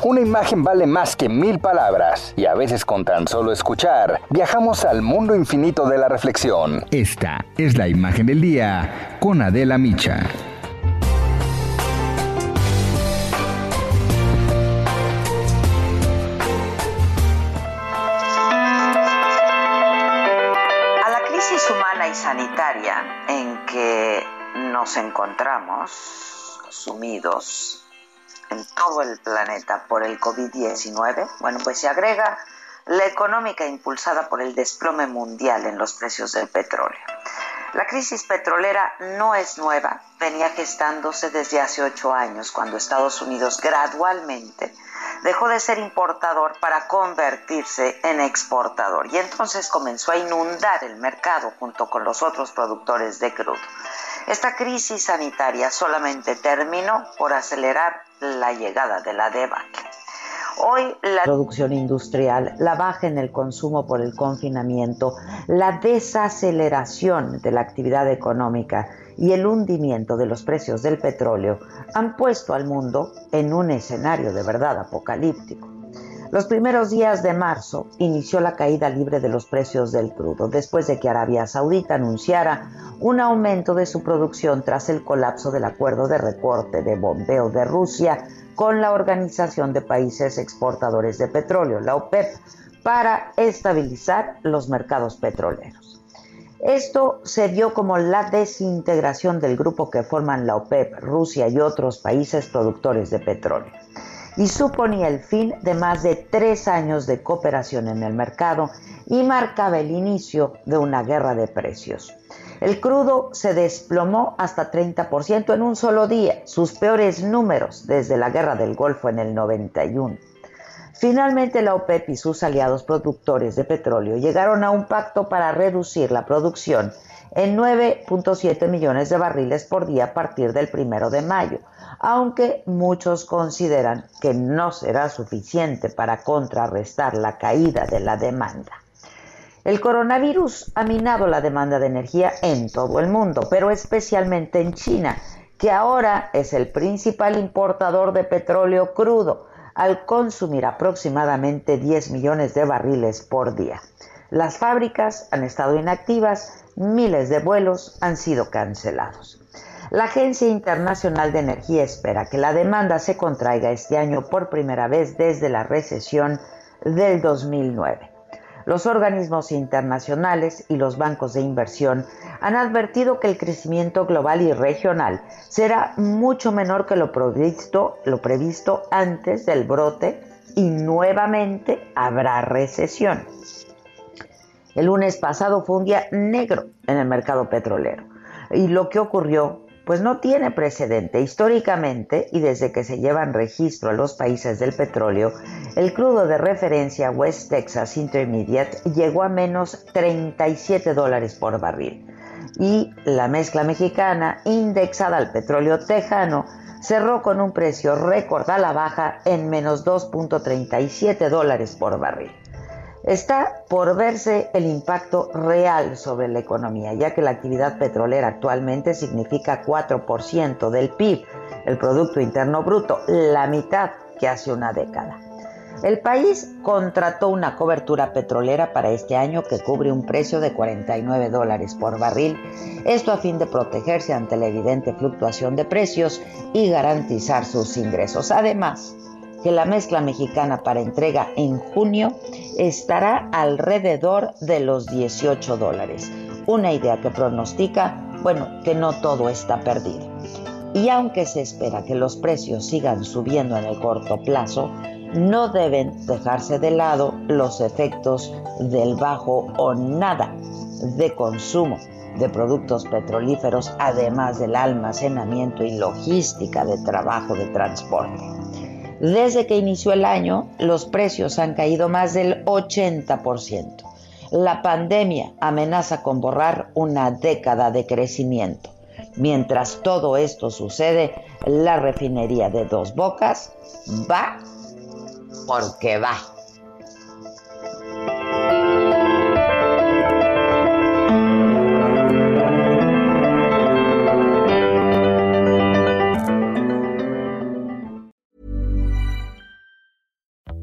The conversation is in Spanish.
Una imagen vale más que mil palabras, y a veces con tan solo escuchar, viajamos al mundo infinito de la reflexión. Esta es la imagen del día con Adela Micha. A la crisis humana y sanitaria en que nos encontramos sumidos en todo el planeta por el COVID-19, bueno, pues se agrega la económica impulsada por el desplome mundial en los precios del petróleo. La crisis petrolera no es nueva, venía gestándose desde hace ocho años, cuando Estados Unidos gradualmente dejó de ser importador para convertirse en exportador y entonces comenzó a inundar el mercado junto con los otros productores de crudo. Esta crisis sanitaria solamente terminó por acelerar la llegada de la debacle. Hoy la producción industrial, la baja en el consumo por el confinamiento, la desaceleración de la actividad económica y el hundimiento de los precios del petróleo han puesto al mundo en un escenario de verdad apocalíptico. Los primeros días de marzo inició la caída libre de los precios del crudo, después de que Arabia Saudita anunciara un aumento de su producción tras el colapso del acuerdo de recorte de bombeo de Rusia con la Organización de Países Exportadores de Petróleo, la OPEP, para estabilizar los mercados petroleros. Esto se dio como la desintegración del grupo que forman la OPEP, Rusia y otros países productores de petróleo y suponía el fin de más de tres años de cooperación en el mercado y marcaba el inicio de una guerra de precios. El crudo se desplomó hasta 30% en un solo día, sus peores números desde la guerra del Golfo en el 91. Finalmente la OPEP y sus aliados productores de petróleo llegaron a un pacto para reducir la producción en 9.7 millones de barriles por día a partir del primero de mayo, aunque muchos consideran que no será suficiente para contrarrestar la caída de la demanda. El coronavirus ha minado la demanda de energía en todo el mundo, pero especialmente en China, que ahora es el principal importador de petróleo crudo, al consumir aproximadamente 10 millones de barriles por día. Las fábricas han estado inactivas, miles de vuelos han sido cancelados. La Agencia Internacional de Energía espera que la demanda se contraiga este año por primera vez desde la recesión del 2009. Los organismos internacionales y los bancos de inversión han advertido que el crecimiento global y regional será mucho menor que lo previsto, antes del brote y nuevamente habrá recesión. El lunes pasado fue un día negro en el mercado petrolero y lo que ocurrió pues no tiene precedente. Históricamente, y desde que se llevan registro a los países del petróleo, el crudo de referencia West Texas Intermediate llegó a menos 37 dólares por barril. Y la mezcla mexicana, indexada al petróleo tejano, cerró con un precio récord a la baja en menos 2.37 dólares por barril. Está por verse el impacto real sobre la economía, ya que la actividad petrolera actualmente significa 4% del PIB, el Producto Interno Bruto, la mitad que hace una década. El país contrató una cobertura petrolera para este año que cubre un precio de 49 dólares por barril, esto a fin de protegerse ante la evidente fluctuación de precios y garantizar sus ingresos. Además, que la mezcla mexicana para entrega en junio estará alrededor de los 18 dólares. Una idea que pronostica, bueno, que no todo está perdido. Y aunque se espera que los precios sigan subiendo en el corto plazo, no deben dejarse de lado los efectos del bajo o nada de consumo de productos petrolíferos, además del almacenamiento y logística de trabajo de transporte. Desde que inició el año, los precios han caído más del 80%. La pandemia amenaza con borrar una década de crecimiento. Mientras todo esto sucede, la refinería de Dos Bocas va porque va.